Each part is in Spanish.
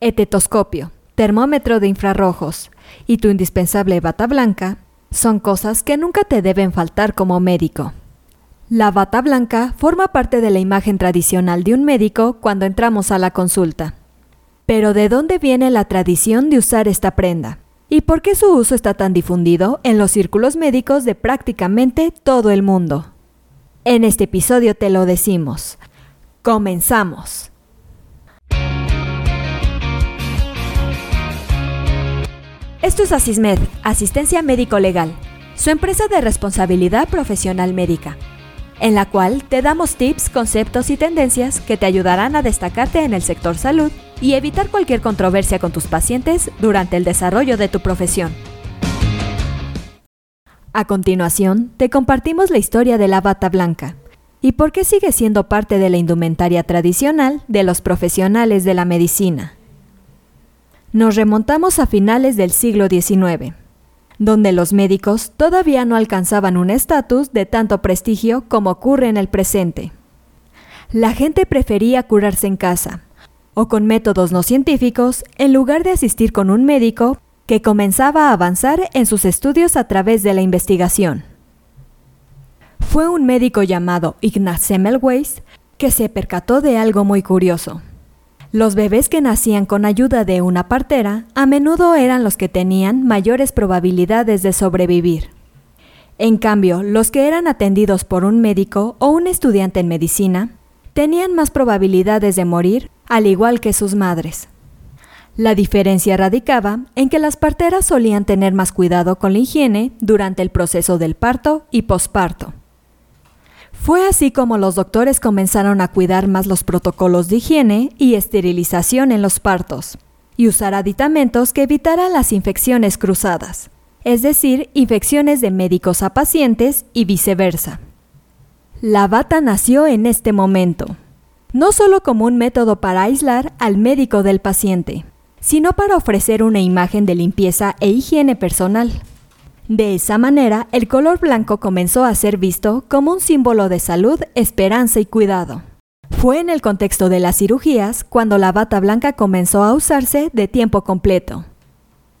etetoscopio, termómetro de infrarrojos y tu indispensable bata blanca son cosas que nunca te deben faltar como médico. La bata blanca forma parte de la imagen tradicional de un médico cuando entramos a la consulta. Pero ¿de dónde viene la tradición de usar esta prenda? ¿Y por qué su uso está tan difundido en los círculos médicos de prácticamente todo el mundo? En este episodio te lo decimos. Comenzamos. Esto es Asismed, Asistencia Médico Legal, su empresa de responsabilidad profesional médica, en la cual te damos tips, conceptos y tendencias que te ayudarán a destacarte en el sector salud y evitar cualquier controversia con tus pacientes durante el desarrollo de tu profesión. A continuación, te compartimos la historia de la bata blanca y por qué sigue siendo parte de la indumentaria tradicional de los profesionales de la medicina. Nos remontamos a finales del siglo XIX, donde los médicos todavía no alcanzaban un estatus de tanto prestigio como ocurre en el presente. La gente prefería curarse en casa o con métodos no científicos en lugar de asistir con un médico que comenzaba a avanzar en sus estudios a través de la investigación. Fue un médico llamado Ignaz Semmelweis que se percató de algo muy curioso. Los bebés que nacían con ayuda de una partera a menudo eran los que tenían mayores probabilidades de sobrevivir. En cambio, los que eran atendidos por un médico o un estudiante en medicina tenían más probabilidades de morir, al igual que sus madres. La diferencia radicaba en que las parteras solían tener más cuidado con la higiene durante el proceso del parto y posparto. Fue así como los doctores comenzaron a cuidar más los protocolos de higiene y esterilización en los partos, y usar aditamentos que evitaran las infecciones cruzadas, es decir, infecciones de médicos a pacientes y viceversa. La bata nació en este momento, no solo como un método para aislar al médico del paciente, sino para ofrecer una imagen de limpieza e higiene personal. De esa manera, el color blanco comenzó a ser visto como un símbolo de salud, esperanza y cuidado. Fue en el contexto de las cirugías cuando la bata blanca comenzó a usarse de tiempo completo.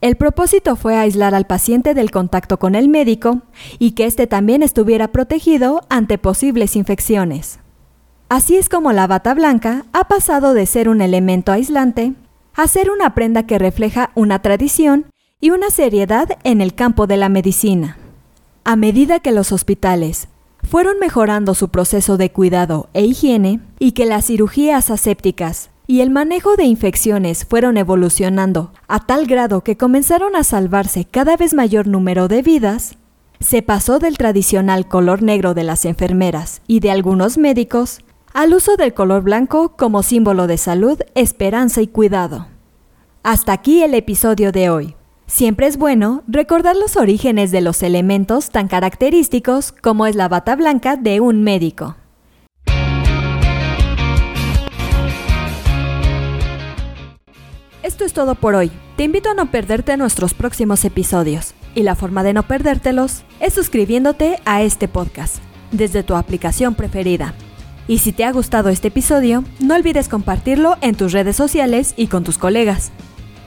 El propósito fue aislar al paciente del contacto con el médico y que éste también estuviera protegido ante posibles infecciones. Así es como la bata blanca ha pasado de ser un elemento aislante a ser una prenda que refleja una tradición y una seriedad en el campo de la medicina. A medida que los hospitales fueron mejorando su proceso de cuidado e higiene y que las cirugías asépticas y el manejo de infecciones fueron evolucionando a tal grado que comenzaron a salvarse cada vez mayor número de vidas, se pasó del tradicional color negro de las enfermeras y de algunos médicos al uso del color blanco como símbolo de salud, esperanza y cuidado. Hasta aquí el episodio de hoy. Siempre es bueno recordar los orígenes de los elementos tan característicos como es la bata blanca de un médico. Esto es todo por hoy. Te invito a no perderte nuestros próximos episodios. Y la forma de no perdértelos es suscribiéndote a este podcast desde tu aplicación preferida. Y si te ha gustado este episodio, no olvides compartirlo en tus redes sociales y con tus colegas.